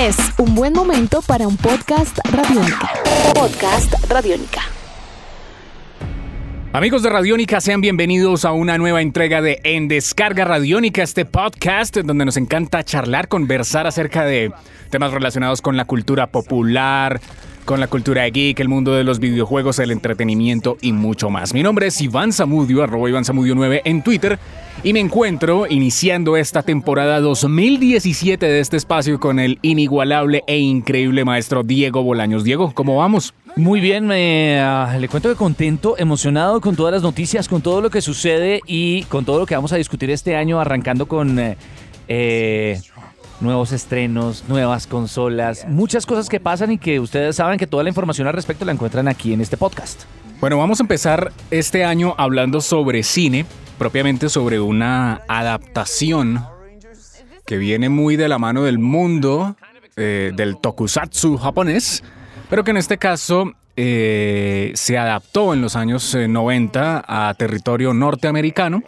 Es un buen momento para un podcast radiónica. Podcast radiónica. Amigos de Radiónica, sean bienvenidos a una nueva entrega de En Descarga Radiónica, este podcast donde nos encanta charlar, conversar acerca de temas relacionados con la cultura popular, con la cultura geek, el mundo de los videojuegos, el entretenimiento y mucho más. Mi nombre es Iván Zamudio, arroba Iván Zamudio 9 en Twitter y me encuentro iniciando esta temporada 2017 de este espacio con el inigualable e increíble maestro Diego Bolaños. Diego, ¿cómo vamos? Muy bien, me, ah, le cuento que contento, emocionado con todas las noticias, con todo lo que sucede y con todo lo que vamos a discutir este año, arrancando con eh, eh, nuevos estrenos, nuevas consolas, muchas cosas que pasan y que ustedes saben que toda la información al respecto la encuentran aquí en este podcast. Bueno, vamos a empezar este año hablando sobre cine, propiamente sobre una adaptación que viene muy de la mano del mundo eh, del tokusatsu japonés, pero que en este caso eh, se adaptó en los años eh, 90 a territorio norteamericano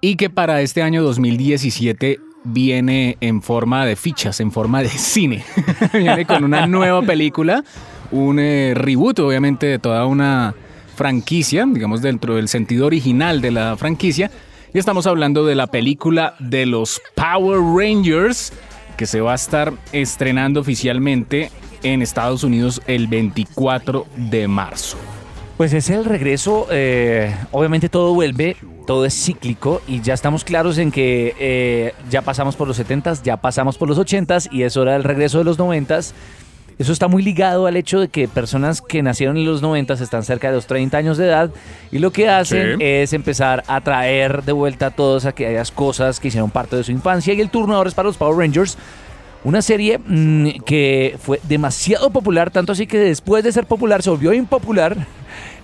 y que para este año 2017 viene en forma de fichas, en forma de cine. viene con una nueva película, un eh, reboot obviamente de toda una franquicia, digamos dentro del sentido original de la franquicia. Y estamos hablando de la película de los Power Rangers que se va a estar estrenando oficialmente en Estados Unidos el 24 de marzo. Pues es el regreso, eh, obviamente todo vuelve, todo es cíclico y ya estamos claros en que eh, ya pasamos por los 70s, ya pasamos por los 80s y es hora del regreso de los 90s. Eso está muy ligado al hecho de que personas que nacieron en los 90 están cerca de los 30 años de edad y lo que hacen Sí. es empezar a traer de vuelta todas aquellas cosas que hicieron parte de su infancia y el turno ahora es para los Power Rangers. Una serie mm, que fue demasiado popular, tanto así que después de ser popular se volvió impopular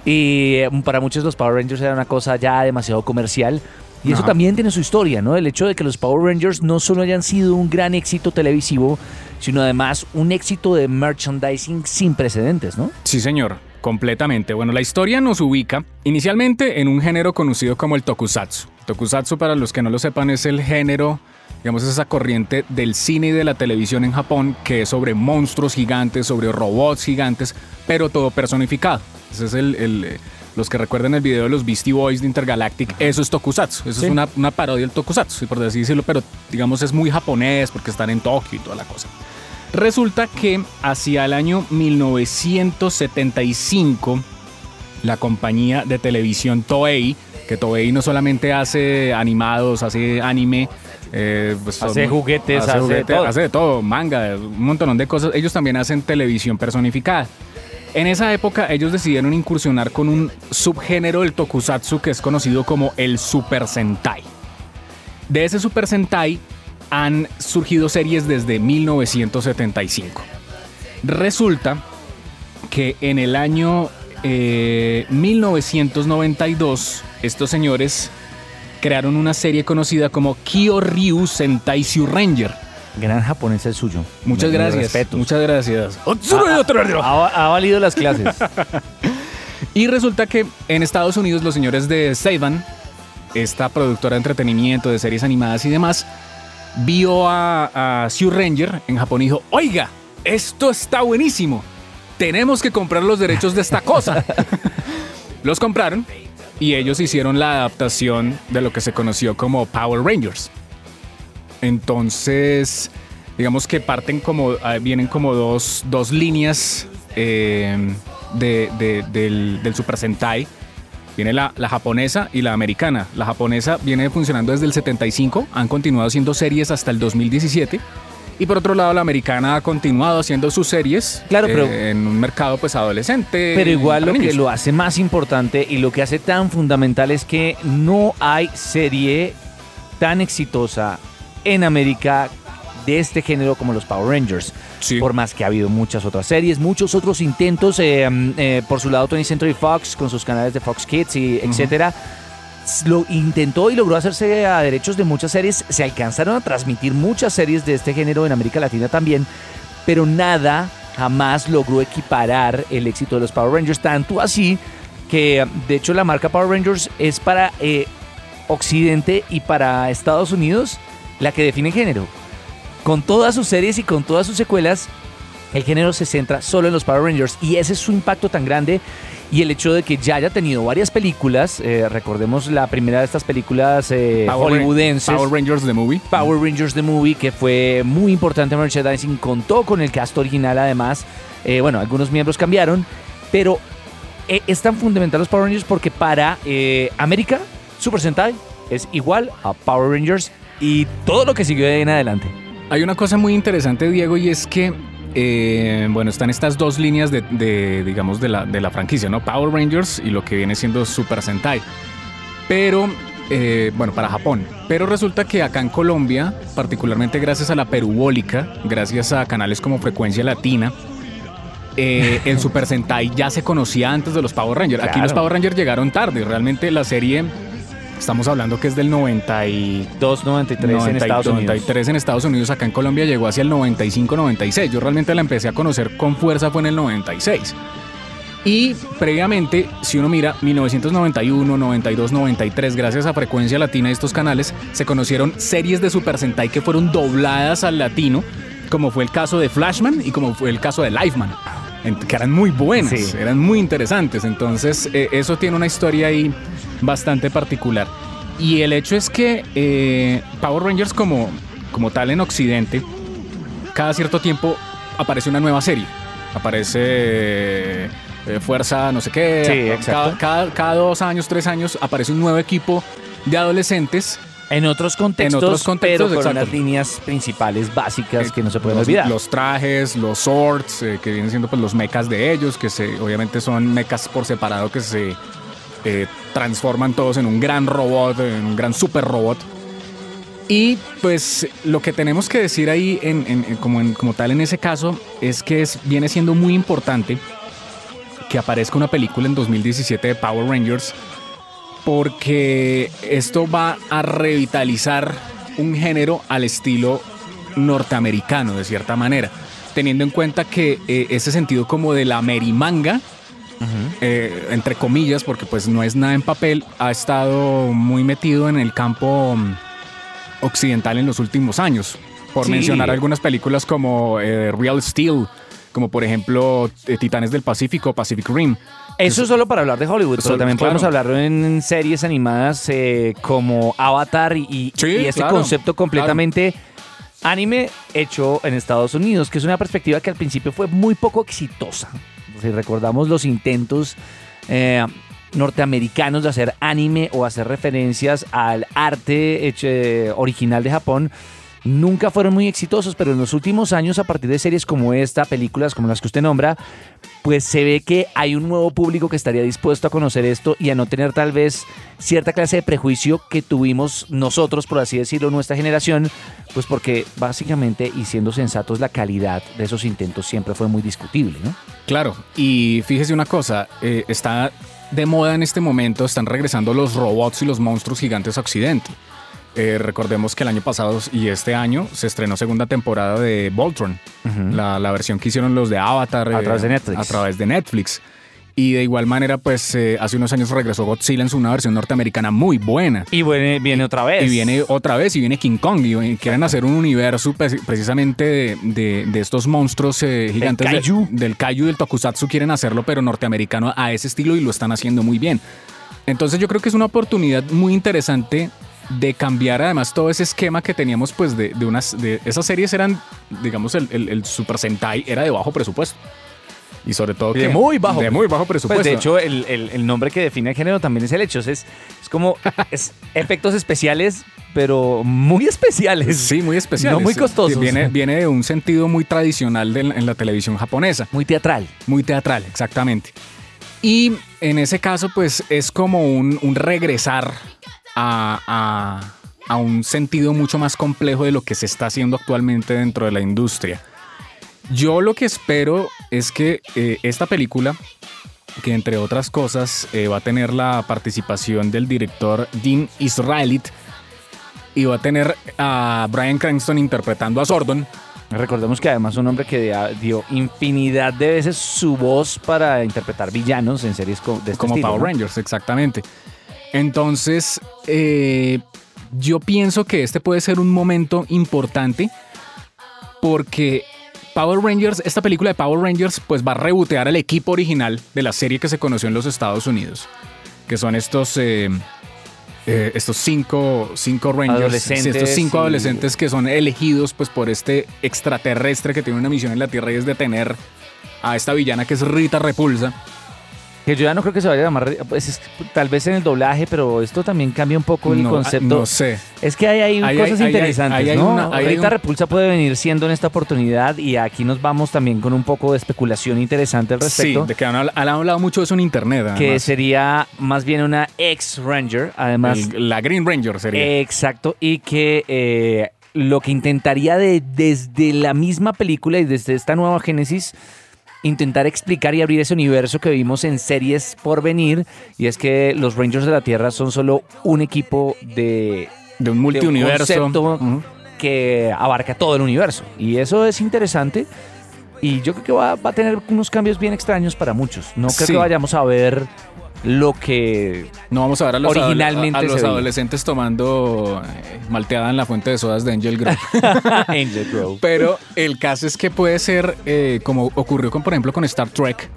y eh, para muchos los Power Rangers era una cosa ya demasiado comercial. Y eso también tiene su historia, ¿no? El hecho de que los Power Rangers no solo hayan sido un gran éxito televisivo, sino además un éxito de merchandising sin precedentes, ¿no? Sí, señor, completamente. Bueno, la historia nos ubica inicialmente en un género conocido como el tokusatsu. Tokusatsu, para los que no lo sepan, es el género, digamos, esa corriente del cine y de la televisión en Japón que es sobre monstruos gigantes, sobre robots gigantes, pero todo personificado. Ese es el... el, eh, los que recuerdan el video de los Beastie Boys de Intergalactic, eso es tokusatsu. Eso Sí. es una, una parodia del tokusatsu, por así decirlo, pero digamos es muy japonés porque están en Tokio y toda la cosa. Resulta que hacia el año 1975, la compañía de televisión Toei, que Toei no solamente hace animados, hace anime, eh, pues son- Hace juguetes, hace de todo. hace de todo, manga, un montón de cosas. Ellos también hacen televisión personificada. En esa época ellos decidieron incursionar con un subgénero del tokusatsu que es conocido como el Super Sentai. De ese Super Sentai han surgido series desde 1975. Resulta que en el año eh, 1992 estos señores crearon una serie conocida como Kyoryu Sentai Ranger. Gran japonés el suyo. Muchas gracias. Muchas gracias. Ha, ha valido las clases. Y resulta que en Estados Unidos los señores de Seiban, esta productora de entretenimiento, de series animadas y demás, vio a, a Sue Ranger en Japón y dijo, oiga, esto está buenísimo. Tenemos que comprar los derechos de esta cosa. los compraron y ellos hicieron la adaptación de lo que se conoció como Power Rangers. Entonces, digamos que parten como, ah, vienen como dos, dos líneas eh, de- de- del, del Super Sentai. Viene la, la japonesa y la americana. La japonesa viene funcionando desde el 75, han continuado haciendo series hasta el 2017. Y por otro lado, la americana ha continuado haciendo sus series Claro, pero- eh, en un mercado pues adolescente. Pero igual lo que lo hace más importante y lo que hace tan fundamental es que no hay serie tan exitosa en América de este género como los Power Rangers. Sí. Por más que ha habido muchas otras series, muchos otros intentos, eh, mm, eh, por su lado 20th Century Fox con sus canales de Fox Kids y etcétera, lo intentó y logró hacerse a derechos de muchas series. Se alcanzaron a transmitir muchas series de este género en América Latina también, pero nada jamás logró equiparar el éxito de los Power Rangers, tanto así que de hecho la marca Power Rangers es para eh, Occidente y para Estados Unidos la que define género. con todas sus series y con todas sus secuelas, el género se centra solo en los Power Rangers y ese es su impacto tan grande y el hecho de que ya haya tenido varias películas, eh, recordemos la primera de estas películas eh, Power hollywoodenses, Power Rangers The Movie. Power Rangers The Movie, que fue muy importante en merchandising, contó con el cast original además. Eh, bueno, algunos miembros cambiaron, pero es tan fundamental los Power Rangers porque para América, Super Sentai es igual a Power Rangers y todo lo que siguió de ahí en adelante. Hay una cosa muy interesante, Diego, y es que, eh, bueno, están estas dos líneas de, de, digamos, de la, de la franquicia, ¿no? Power Rangers y lo que viene siendo Super Sentai. Pero, eh, bueno, para Japón. Pero resulta que acá en Colombia, particularmente gracias a la perubólica, gracias a canales como Frecuencia Latina, eh, el Super Sentai ya se conocía antes de los Power Rangers. Aquí los. Power Rangers llegaron tarde. Realmente la serie, estamos hablando que es del 90 y 293 en 90 y Estados Unidos. 93 en Estados Unidos, acá en Colombia llegó hacia el 95-96. Yo realmente la empecé a conocer con fuerza fue en el 96. Y previamente, si uno mira 1991, 92, 93, gracias a Frecuencia Latina y estos canales, se conocieron series de Super Sentai que fueron dobladas al latino, como fue el caso de Flashman y como fue el caso de Lifeman, que eran muy buenas, Sí. eran muy interesantes. Entonces, eh, eso tiene una historia ahí bastante particular. Y el hecho es que eh, Power Rangers como, como tal en Occidente, cada cierto tiempo aparece una nueva serie. Aparece eh, Fuerza no sé qué. Sí, Cada-. Cada, cada dos años, tres años aparece un nuevo equipo de adolescentes. En otros contextos, En otros contextos, pero con exacto. unas líneas principales básicas Eh, que no se pueden los, olvidar. Los trajes, los swords, eh, que vienen siendo pues los mechas de ellos, que se, obviamente son mechas por separado que se eh, transforman todos en un gran robot, en un gran super robot. Y pues lo que tenemos que decir ahí en, en- como, en- como tal en ese caso es que es, viene siendo muy importante que aparezca una película en 2017 de Power Rangers porque esto va a revitalizar un género al estilo norteamericano de cierta manera, teniendo en cuenta que eh, ese sentido como de la merimanga, eh, entre comillas, porque pues no es nada en papel, ha estado muy metido en el campo mm, occidental en los últimos años. Por Sí. mencionar algunas películas como eh, Real Steel, como por ejemplo Titanes del Pacífico, Pacific Rim. Eso es solo para hablar de Hollywood, pero también claro. podemos hablarlo en series animadas eh, como Avatar y, Sí, y este claro, concepto completamente anime hecho en Estados Unidos, que es una perspectiva que al principio fue muy poco exitosa. Si recordamos los intentos eh, norteamericanos de hacer anime o hacer referencias al arte hecho, eh, original de Japón, nunca fueron muy exitosos, pero en los últimos años, a partir de series como esta, películas como las que usted nombra, pues se ve que hay un nuevo público que estaría dispuesto a conocer esto y a no tener tal vez cierta clase de prejuicio que tuvimos nosotros, por así decirlo, nuestra generación, pues porque básicamente, y siendo sensatos, la calidad de esos intentos siempre fue muy discutible, ¿no? Claro, y fíjese una cosa, eh, está de moda en este momento, están regresando los robots y los monstruos gigantes a Occidente. Eh, recordemos que el año pasado y este año se estrenó segunda temporada de Voltron, la, la versión que hicieron los de Avatar. A eh, través de Netflix. A través de Netflix. Y de igual manera, pues eh, hace unos años regresó Godzilla en su una versión norteamericana muy buena. Y viene, viene otra vez. Y viene otra vez, y viene King Kong, y quieren hacer un universo pre- precisamente de, de- de estos monstruos eh, gigantes. de- kaiju. del kaiju, del tokusatsu, quieren hacerlo, pero norteamericano a ese estilo y lo están haciendo muy bien. Entonces yo creo que es una oportunidad muy interesante de cambiar además todo ese esquema que teníamos pues de, de unas... De, esas series eran, digamos, el, el- el Super Sentai era de bajo presupuesto. Y sobre todo De que... muy bajo De muy bajo presupuesto. Pues de hecho, el, el- nombre que define el género también es el hecho. Es, es como es efectos especiales, pero muy especiales. Sí, muy especial. No muy costosos. Viene, viene de un sentido muy tradicional de en la televisión japonesa. Muy teatral. Muy teatral, exactamente. Y en ese caso, pues es como un, un regresar a, a- a un sentido mucho más complejo de lo que se está haciendo actualmente dentro de la industria. Yo lo que espero es que eh, esta película, que entre otras cosas eh, va a tener la participación del director Dean Israelit y va a tener a Brian Cranston interpretando a Sordon, Recordemos que además un hombre que dio infinidad de veces su voz para interpretar villanos en series de este como estilo, Power ¿no? Rangers, exactamente. Entonces, eh, yo pienso que este puede ser un momento importante porque Power Rangers, esta película de Power Rangers, pues va a rebotear al equipo original de la serie que se conoció en los Estados Unidos, que son estos... eh, eh, estos cinco, cinco Rangers, Adolescentes estos cinco y- adolescentes que son elegidos pues por este extraterrestre que tiene una misión en la Tierra y es detener a esta villana que es Rita Repulsa. Que yo ya no creo que se vaya a llamar, pues es- tal vez en el doblaje, pero esto también cambia un poco el No, concepto. no sé. Es que hay, hay cosas hay- interesantes, ¿no? una- ahí hay Rita un- Repulsa puede venir siendo en esta oportunidad y aquí nos vamos también con un poco de especulación interesante al respecto. Sí, de que han, habl- han hablado mucho de eso en internet. que sería más bien una ex-Ranger, además. El- la Green Ranger sería. Exacto, y que eh, lo que intentaría de, desde la misma película y desde esta nueva Génesis, intentar explicar y abrir ese universo que vimos en series por venir, y es que los Rangers de la Tierra son solo un equipo de, de un multiuniverso. que abarca todo el universo. Y eso es interesante. Y yo creo que va, va a tener unos cambios bien extraños para muchos. No creo Sí. que vayamos a ver lo que No vamos a ver a los, Originalmente a, a los adolescentes tomando eh, malteada en la fuente de sodas de Angel Grove. Angel Grove. Pero el caso es que puede ser eh, como ocurrió con, por ejemplo, con Star Trek.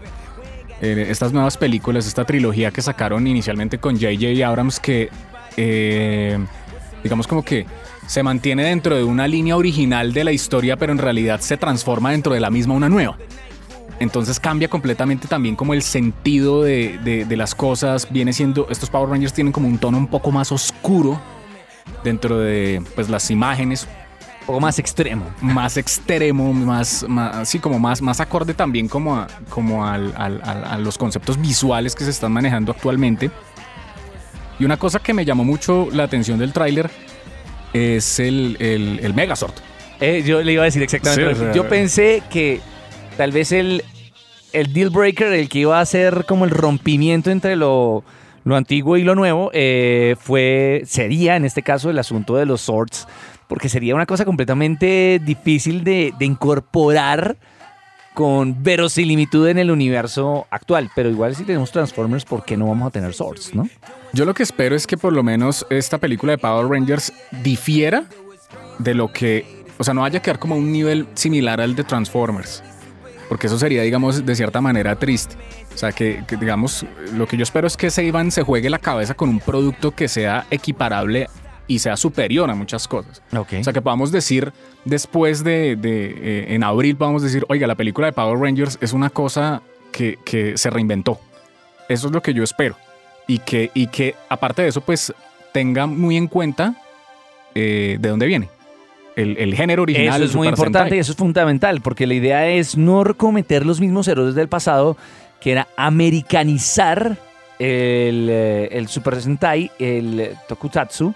Eh, estas nuevas películas, esta trilogía que sacaron inicialmente con J.J. Abrams, que digamos como que se mantiene dentro de una línea original de la historia, pero en realidad se transforma dentro de la misma una nueva. Entonces cambia completamente también como el sentido de, de- de las cosas. Viene siendo, estos Power Rangers tienen como un tono un poco más oscuro dentro de pues, las imágenes, Un poco más extremo. más extremo, más, más así como más, más acorde también como, a, como al- al- al- a los conceptos visuales que se están manejando actualmente. Y una cosa que me llamó mucho la atención del tráiler es el, el, el Megazord. Eh, yo le iba a decir exactamente. Sí, yo pensé que tal vez el, el deal breaker, el que iba a ser como el rompimiento entre lo, lo antiguo y lo nuevo, eh, fue, sería en este caso el asunto de los swords, porque sería una cosa completamente difícil de, de incorporar con verosimilitud en el universo actual. Pero igual si tenemos Transformers, ¿por qué no vamos a tener swords, no? Yo lo que espero es que por lo menos esta película de Power Rangers difiera de lo que, o sea, no vaya a quedar como un nivel similar al de Transformers, porque eso sería, digamos, de cierta manera triste. O sea, que, que, digamos, lo que yo espero es que Seiban se juegue la cabeza con un producto que sea equiparable y sea superior a muchas cosas. Ok. O sea, que podamos decir después de, de, eh, en abril, podamos decir, oiga, la película de Power Rangers es una cosa que, que se reinventó. Eso es lo que yo espero. Y que, y que aparte de eso, pues tenga muy en cuenta eh, de dónde viene. El, el género original. Eso es muy importante y eso es fundamental, porque la idea es no cometer los mismos errores del pasado, que era americanizar el, eh, el Super Sentai, el Tokusatsu,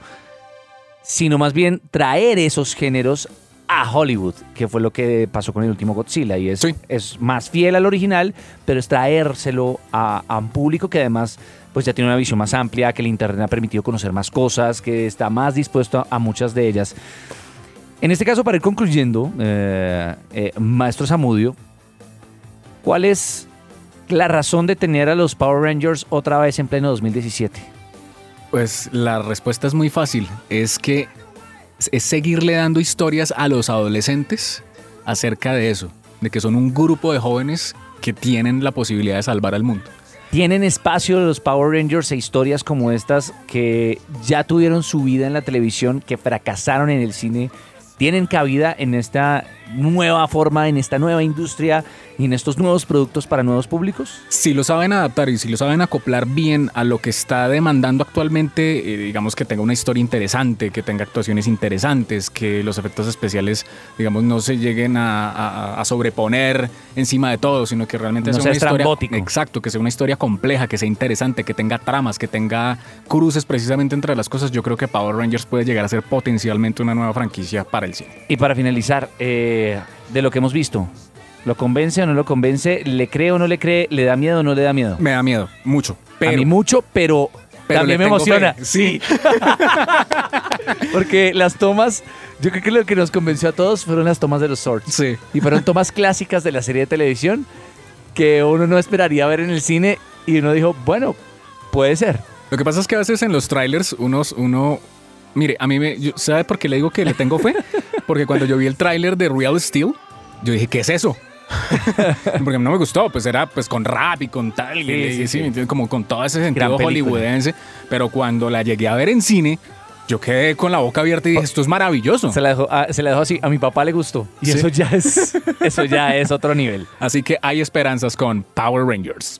sino más bien traer esos géneros a Hollywood, que fue lo que pasó con el último Godzilla, y es, Sí. es más fiel al original, pero es traérselo a, a un público que además pues ya tiene una visión más amplia, que el Internet ha permitido conocer más cosas, que está más dispuesto a- a muchas de ellas. En este caso, para ir concluyendo, eh, eh, Maestro Zamudio, ¿cuál es la razón de tener a los Power Rangers otra vez en pleno 2017? Pues la respuesta es muy fácil. Es que es seguirle dando historias a los adolescentes acerca de eso, de que son un grupo de jóvenes que tienen la posibilidad de salvar al mundo. ¿Tienen espacio los Power Rangers e historias como estas que ya tuvieron su vida en la televisión, que fracasaron en el cine? ¿Tienen cabida en esta nueva forma, en esta nueva industria y en estos nuevos productos para nuevos públicos? Si lo saben adaptar y si lo saben acoplar bien a lo que está demandando actualmente, eh, digamos que tenga una historia interesante, que tenga actuaciones interesantes, que los efectos especiales, digamos, no se lleguen a, a- a sobreponer encima de todo, sino que realmente No sea sea una historia. Exacto, que sea una historia compleja, que sea interesante, que tenga tramas, que tenga cruces precisamente entre las cosas. Yo creo que Power Rangers puede llegar a ser potencialmente una nueva franquicia para el cine. Y para finalizar, eh, de lo que hemos visto, ¿lo convence o no lo convence? ¿Le cree o no le cree? ¿Le da miedo o no le da miedo? Me da miedo, mucho. Pero, a mí mucho, pero, pero también me emociona. fe. Sí. Porque las tomas, yo creo que lo que nos convenció a todos fueron las tomas de los Swords. Sí. Y fueron tomas clásicas de la serie de televisión que uno no esperaría ver en el cine y uno dijo, bueno, puede ser. Lo que pasa es que a veces en los trailers unos, uno... Mire, a mí me... yo- ¿Sabe por qué le digo que le tengo fe? Porque cuando yo vi el tráiler de Real Steel, yo dije, ¿qué es eso? Porque no me gustó, pues era pues con rap y con tal, Sí, y- sí, sí, sí. ¿me como con todo ese sentido hollywoodense. Pero cuando la llegué a ver en cine, yo quedé con la boca abierta y dije, esto es maravilloso. Se la dejó, ah, se la dejó así. A mi papá le gustó. Y eso ya es, eso ya es otro nivel. Así que hay esperanzas con Power Rangers.